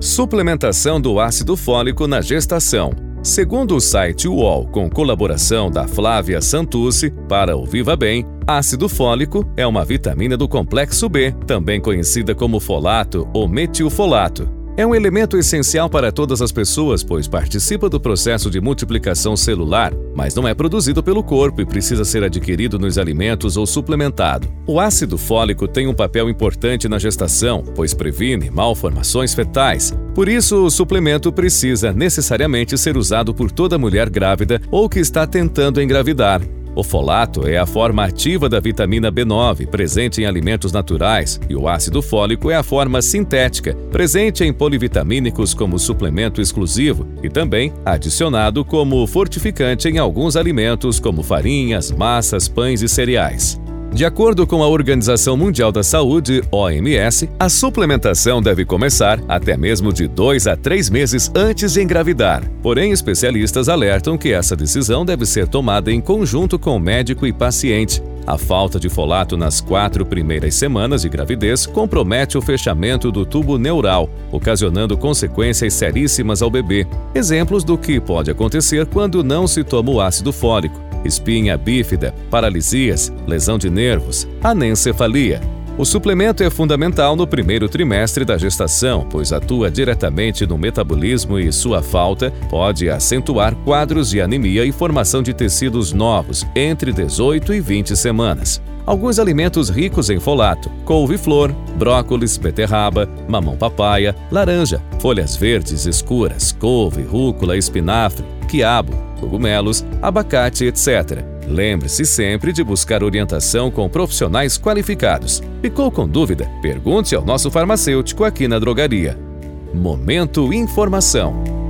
Suplementação do ácido fólico na gestação. Segundo o site UOL, com colaboração da Flávia Santucci, para o Viva Bem, ácido fólico é uma vitamina do complexo B, também conhecida como folato ou metilfolato. É um elemento essencial para todas as pessoas, pois participa do processo de multiplicação celular, mas não é produzido pelo corpo e precisa ser adquirido nos alimentos ou suplementado. O ácido fólico tem um papel importante na gestação, pois previne malformações fetais. Por isso, o suplemento precisa necessariamente ser usado por toda mulher grávida ou que está tentando engravidar. O folato é a forma ativa da vitamina B9, presente em alimentos naturais, e o ácido fólico é a forma sintética, presente em polivitamínicos como suplemento exclusivo e também adicionado como fortificante em alguns alimentos como farinhas, massas, pães e cereais. De acordo com a Organização Mundial da Saúde, OMS, a suplementação deve começar até mesmo de dois a três meses antes de engravidar. Porém, especialistas alertam que essa decisão deve ser tomada em conjunto com o médico e paciente. A falta de folato nas quatro primeiras semanas de gravidez compromete o fechamento do tubo neural, ocasionando consequências seríssimas ao bebê. Exemplos do que pode acontecer quando não se toma o ácido fólico espinha bífida, paralisias, lesão de nervos, anencefalia. O suplemento é fundamental no primeiro trimestre da gestação, pois atua diretamente no metabolismo e sua falta pode acentuar quadros de anemia e formação de tecidos novos entre 18 e 20 semanas. Alguns alimentos ricos em folato: couve-flor, brócolis, beterraba, mamão-papaya, laranja, folhas verdes escuras, couve, rúcula, espinafre, quiabo, cogumelos, abacate, etc. Lembre-se sempre de buscar orientação com profissionais qualificados. Ficou com dúvida? Pergunte ao nosso farmacêutico aqui na drogaria. Momento Informação.